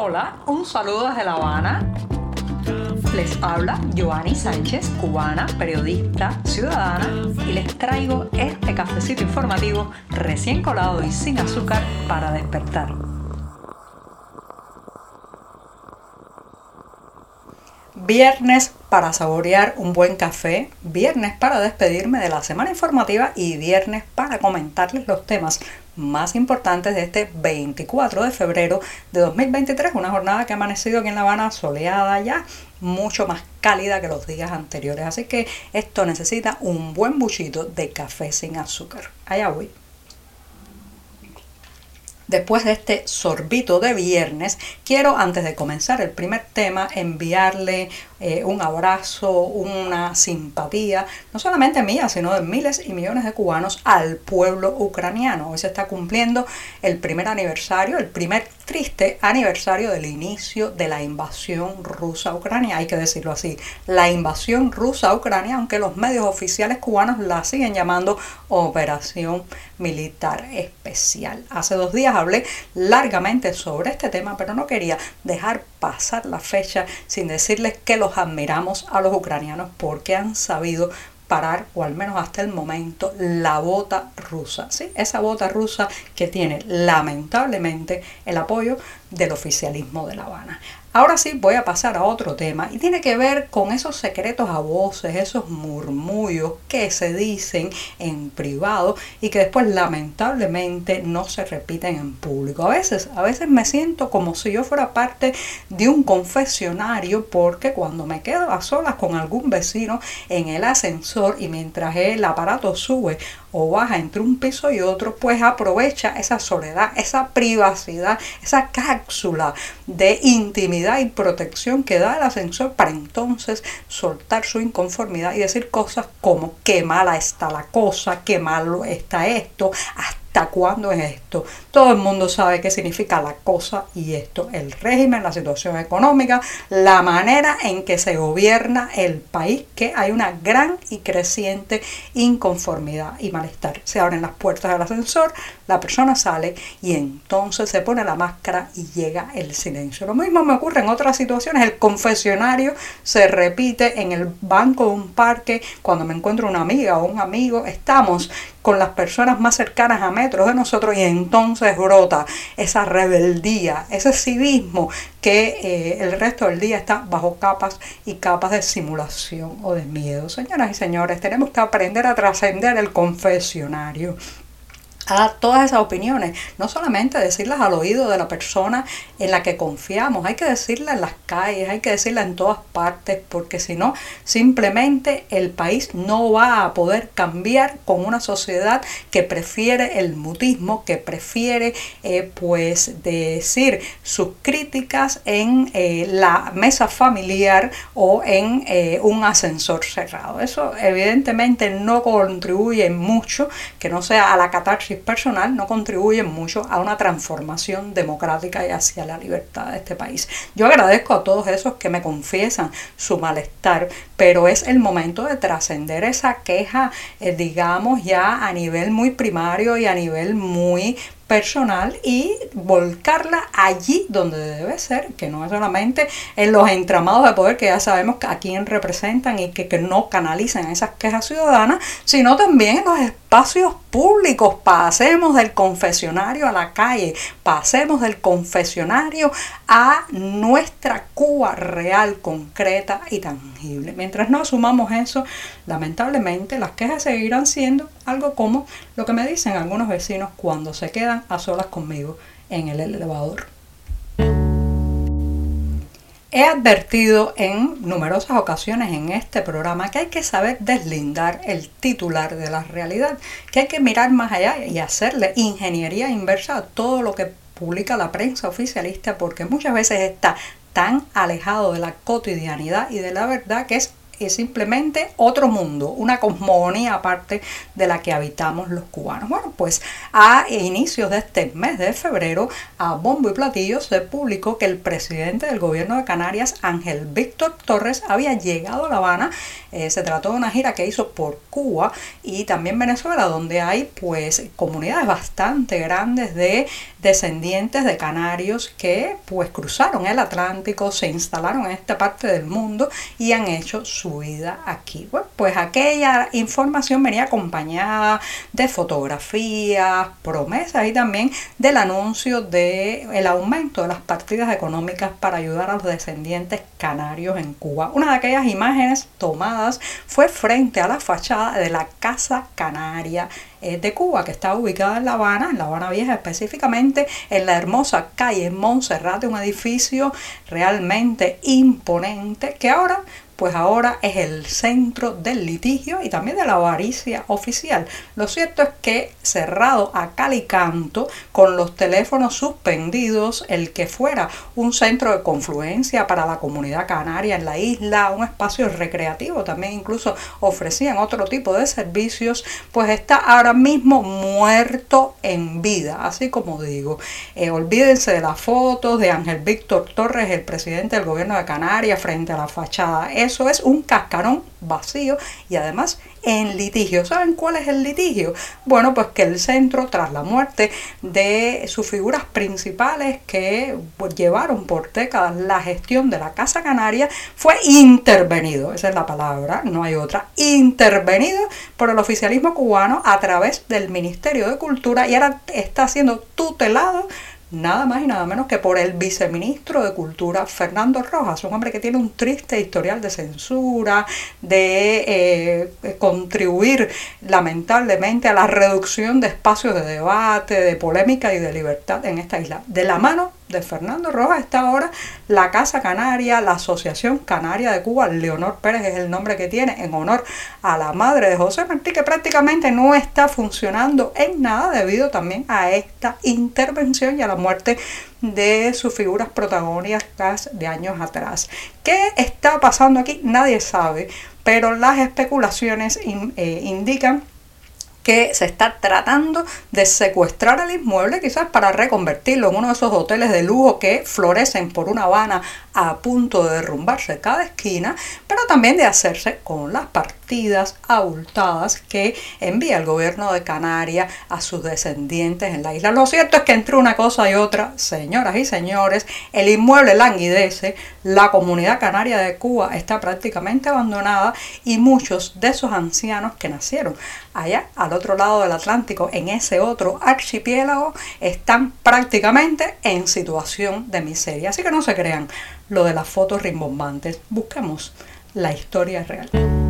Hola, un saludo desde La Habana. Les habla Joanny Sánchez, cubana, periodista, ciudadana, y les traigo este cafecito informativo recién colado y sin azúcar para despertar. Viernes para saborear un buen café, viernes para despedirme de la semana informativa y viernes para comentarles los temas más importantes de este 24 de febrero de 2023, una jornada que ha amanecido aquí en La Habana soleada ya, mucho más cálida que los días anteriores, así que esto necesita un buen buchito de café sin azúcar. Allá voy. Después de este sorbito de viernes, quiero antes de comenzar el primer tema enviarle eh, un abrazo, una simpatía, no solamente mía, sino de miles y millones de cubanos al pueblo ucraniano. Hoy se está cumpliendo el primer aniversario, el primer triste aniversario del inicio de la invasión rusa a Ucrania, hay que decirlo así, la invasión rusa a Ucrania, aunque los medios oficiales cubanos la siguen llamando Operación Militar Especial. Hace dos días hablé largamente sobre este tema, pero no quería dejar pasar la fecha sin decirles que los admiramos a los ucranianos porque han sabido parar, o al menos hasta el momento, la bota rusa. ¿sí? Esa bota rusa que tiene lamentablemente el apoyo del oficialismo de La Habana. Ahora sí voy a pasar a otro tema y tiene que ver con esos secretos a voces, esos murmullos que se dicen en privado y que después lamentablemente no se repiten en público. A veces, a veces me siento como si yo fuera parte de un confesionario porque cuando me quedo a solas con algún vecino en el ascensor y mientras el aparato sube o baja entre un piso y otro, pues aprovecha esa soledad, esa privacidad, esa cápsula de intimidad y protección que da el ascensor para entonces soltar su inconformidad y decir cosas como qué mala está la cosa, qué malo está esto, hasta cuándo es esto. Todo el mundo sabe qué significa la cosa y esto, el régimen, la situación económica, la manera en que se gobierna el país, que hay una gran y creciente inconformidad y malestar. Se abren las puertas del ascensor, la persona sale y entonces se pone la máscara y llega el silencio. Lo mismo me ocurre en otras situaciones. El confesionario se repite en el banco de un parque cuando me encuentro una amiga o un amigo. Estamos con las personas más cercanas a de nosotros y entonces brota esa rebeldía, ese civismo que eh, el resto del día está bajo capas y capas de simulación o de miedo. Señoras y señores, tenemos que aprender a trascender el confesionario a todas esas opiniones, no solamente decirlas al oído de la persona en la que confiamos, hay que decirlas en las calles, hay que decirlas en todas partes, porque si no, simplemente el país no va a poder cambiar con una sociedad que prefiere el mutismo, que prefiere eh, pues decir sus críticas en eh, la mesa familiar o en eh, un ascensor cerrado. Eso evidentemente no contribuye mucho, que no sea a la catarsis personal no contribuyen mucho a una transformación democrática y hacia la libertad de este país. Yo agradezco a todos esos que me confiesan su malestar, pero es el momento de trascender esa queja, eh, digamos, ya a nivel muy primario y a nivel muy personal y volcarla allí donde debe ser, que no es solamente en los entramados de poder que ya sabemos a quién representan y que, que no canalizan esas quejas ciudadanas, sino también en los espacios públicos. Pasemos del confesionario a la calle, pasemos del confesionario a nuestra Cuba real, concreta y tangible. Mientras no asumamos eso, lamentablemente las quejas seguirán siendo algo como lo que me dicen algunos vecinos cuando se quedan a solas conmigo en el elevador. He advertido en numerosas ocasiones en este programa que hay que saber deslindar el titular de la realidad, que hay que mirar más allá y hacerle ingeniería inversa a todo lo que publica la prensa oficialista porque muchas veces está tan alejado de la cotidianidad y de la verdad que es es simplemente otro mundo, una cosmogonía aparte de la que habitamos los cubanos. Bueno, pues a inicios de este mes de febrero, a bombo y platillo se publicó que el presidente del gobierno de Canarias, Ángel Víctor Torres, había llegado a La Habana. Eh, se trató de una gira que hizo por Cuba y también Venezuela, donde hay pues comunidades bastante grandes de descendientes de canarios que pues cruzaron el Atlántico, se instalaron en esta parte del mundo y han hecho su vida aquí. Bueno, pues aquella información venía acompañada de fotografías, promesas y también del anuncio de el aumento de las partidas económicas para ayudar a los descendientes canarios en Cuba. Una de aquellas imágenes tomadas fue frente a la fachada de la Casa Canaria de Cuba, que está ubicada en La Habana, en La Habana Vieja específicamente, en la hermosa calle Montserrat, un edificio realmente imponente que ahora pues ahora es el centro del litigio y también de la avaricia oficial. Lo cierto es que cerrado a cal y canto, con los teléfonos suspendidos, el que fuera un centro de confluencia para la comunidad canaria en la isla, un espacio recreativo, también incluso ofrecían otro tipo de servicios, pues está ahora mismo muerto en vida, así como digo. Eh, olvídense de las fotos de Ángel Víctor Torres, el presidente del gobierno de Canarias, frente a la fachada eso es un cascarón vacío y además en litigio. ¿Saben cuál es el litigio? Bueno, pues que el centro, tras la muerte de sus figuras principales que pues, llevaron por décadas la gestión de la Casa Canaria, fue intervenido, esa es la palabra, no hay otra, intervenido por el oficialismo cubano a través del Ministerio de Cultura y ahora está siendo tutelado nada más y nada menos que por el viceministro de Cultura, Fernando Rojas, un hombre que tiene un triste historial de censura, de eh, contribuir lamentablemente a la reducción de espacios de debate, de polémica y de libertad en esta isla. De la mano de Fernando Rojas está ahora la Casa Canaria, la Asociación Canaria de Cuba, Leonor Pérez es el nombre que tiene en honor a la madre de José Martí, que prácticamente no está funcionando en nada debido también a esta intervención y a la muerte de sus figuras protagónicas de años atrás. ¿Qué está pasando aquí? Nadie sabe, pero las especulaciones eh, indican que se está tratando de secuestrar el inmueble quizás para reconvertirlo en uno de esos hoteles de lujo que florecen por una Habana a punto de derrumbarse cada esquina, pero también de hacerse con las partidas abultadas que envía el gobierno de Canarias a sus descendientes en la isla. Lo cierto es que entre una cosa y otra, señoras y señores, el inmueble languidece, la comunidad canaria de Cuba está prácticamente abandonada y muchos de esos ancianos que nacieron allá al otro lado del Atlántico, en ese otro archipiélago, están prácticamente en situación de miseria. Así que no se crean lo de las fotos rimbombantes. Busquemos la historia real.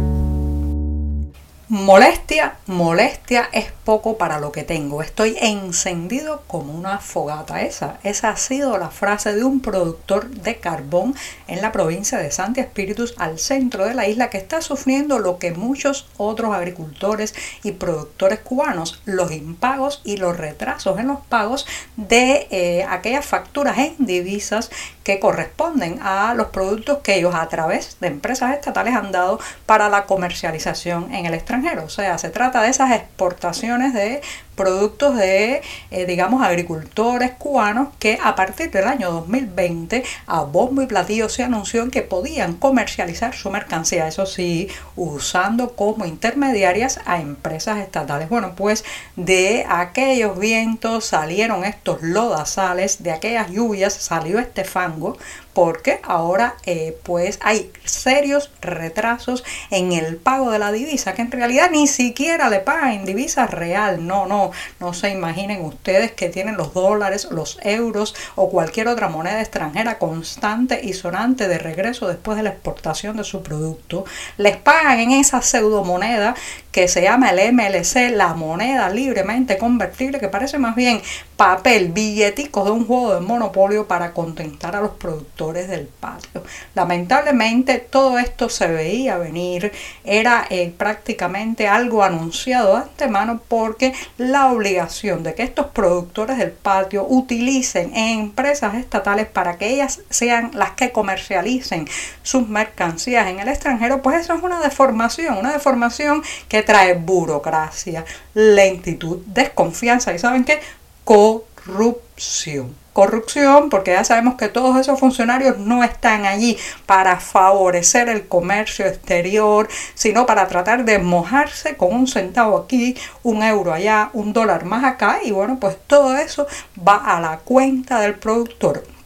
Molestia, molestia es poco para lo que tengo. Estoy encendido como una fogata. Esa, esa ha sido la frase de un productor de carbón en la provincia de Santi Espíritus, al centro de la isla, que está sufriendo lo que muchos otros agricultores y productores cubanos, los impagos y los retrasos en los pagos de eh, aquellas facturas en divisas que corresponden a los productos que ellos a través de empresas estatales han dado para la comercialización en el extranjero. O sea, se trata de esas exportaciones de productos de, eh, digamos, agricultores cubanos que a partir del año 2020 a bombo y platillo se anunció que podían comercializar su mercancía, eso sí, usando como intermediarias a empresas estatales. Bueno, pues de aquellos vientos salieron estos lodazales, de aquellas lluvias salió este fango, porque ahora eh, pues hay serios retrasos en el pago de la divisa, que en realidad ni siquiera le pagan en divisa real, no, no, no se imaginen ustedes que tienen los dólares, los euros o cualquier otra moneda extranjera constante y sonante de regreso después de la exportación de su producto, les pagan en esa pseudomoneda que se llama el MLC, la moneda libremente convertible, que parece más bien papel, billeticos de un juego de monopolio para contentar a los productores del patio. Lamentablemente todo esto se veía venir, era eh, prácticamente algo anunciado de antemano porque la obligación de que estos productores del patio utilicen empresas estatales para que ellas sean las que comercialicen sus mercancías en el extranjero, pues eso es una deformación, una deformación que trae burocracia, lentitud, desconfianza y saben qué, corrupción. Corrupción porque ya sabemos que todos esos funcionarios no están allí para favorecer el comercio exterior, sino para tratar de mojarse con un centavo aquí, un euro allá, un dólar más acá y bueno, pues todo eso va a la cuenta del productor.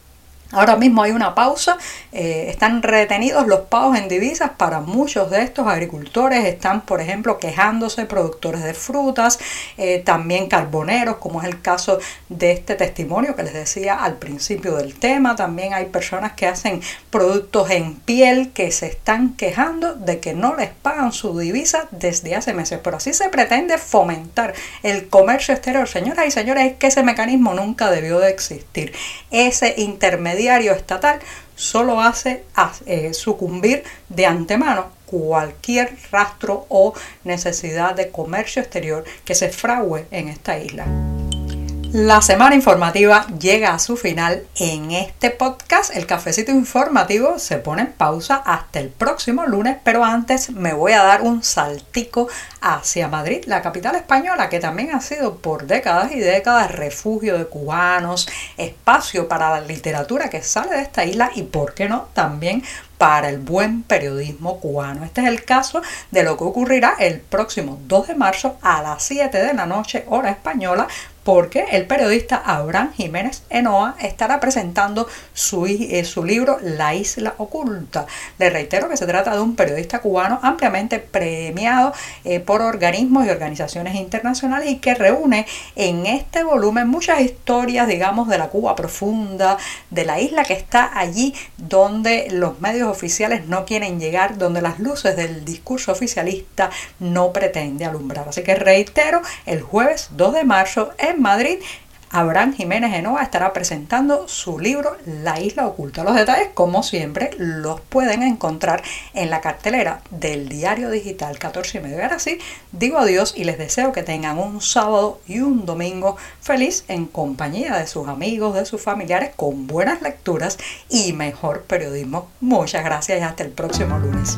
Ahora mismo hay una pausa, eh, están retenidos los pagos en divisas para muchos de estos agricultores, están por ejemplo quejándose productores de frutas, eh, también carboneros, como es el caso de este testimonio que les decía al principio del tema, también hay personas que hacen productos en piel que se están quejando de que no les pagan su divisa desde hace meses, pero así se pretende fomentar el comercio exterior. Señoras y señores, es que ese mecanismo nunca debió de existir. Ese intermediario estatal solo hace eh, sucumbir de antemano cualquier rastro o necesidad de comercio exterior que se frague en esta isla. La semana informativa llega a su final en este podcast. El cafecito informativo se pone en pausa hasta el próximo lunes, pero antes me voy a dar un saltico hacia Madrid, la capital española, que también ha sido por décadas y décadas refugio de cubanos, espacio para la literatura que sale de esta isla y, ¿por qué no?, también para el buen periodismo cubano. Este es el caso de lo que ocurrirá el próximo 2 de marzo a las 7 de la noche, hora española, porque el periodista Abraham Jiménez Enoa estará presentando su, eh, su, libro La Isla Oculta. Le reitero que se trata de un periodista cubano ampliamente premiado eh, por organismos y organizaciones internacionales y que reúne en este volumen muchas historias, digamos, de la Cuba profunda, de la isla que está allí donde los medios oficiales no quieren llegar, donde las luces del discurso oficialista no pretende alumbrar. Así que reitero, el jueves 2 de marzo en Madrid Abraham Jiménez Genoa estará presentando su libro La Isla Oculta. Los detalles, como siempre, los pueden encontrar en la cartelera del diario digital 14 y medio. Ahora sí, digo adiós y les deseo que tengan un sábado y un domingo feliz en compañía de sus amigos, de sus familiares, con buenas lecturas y mejor periodismo. Muchas gracias y hasta el próximo lunes.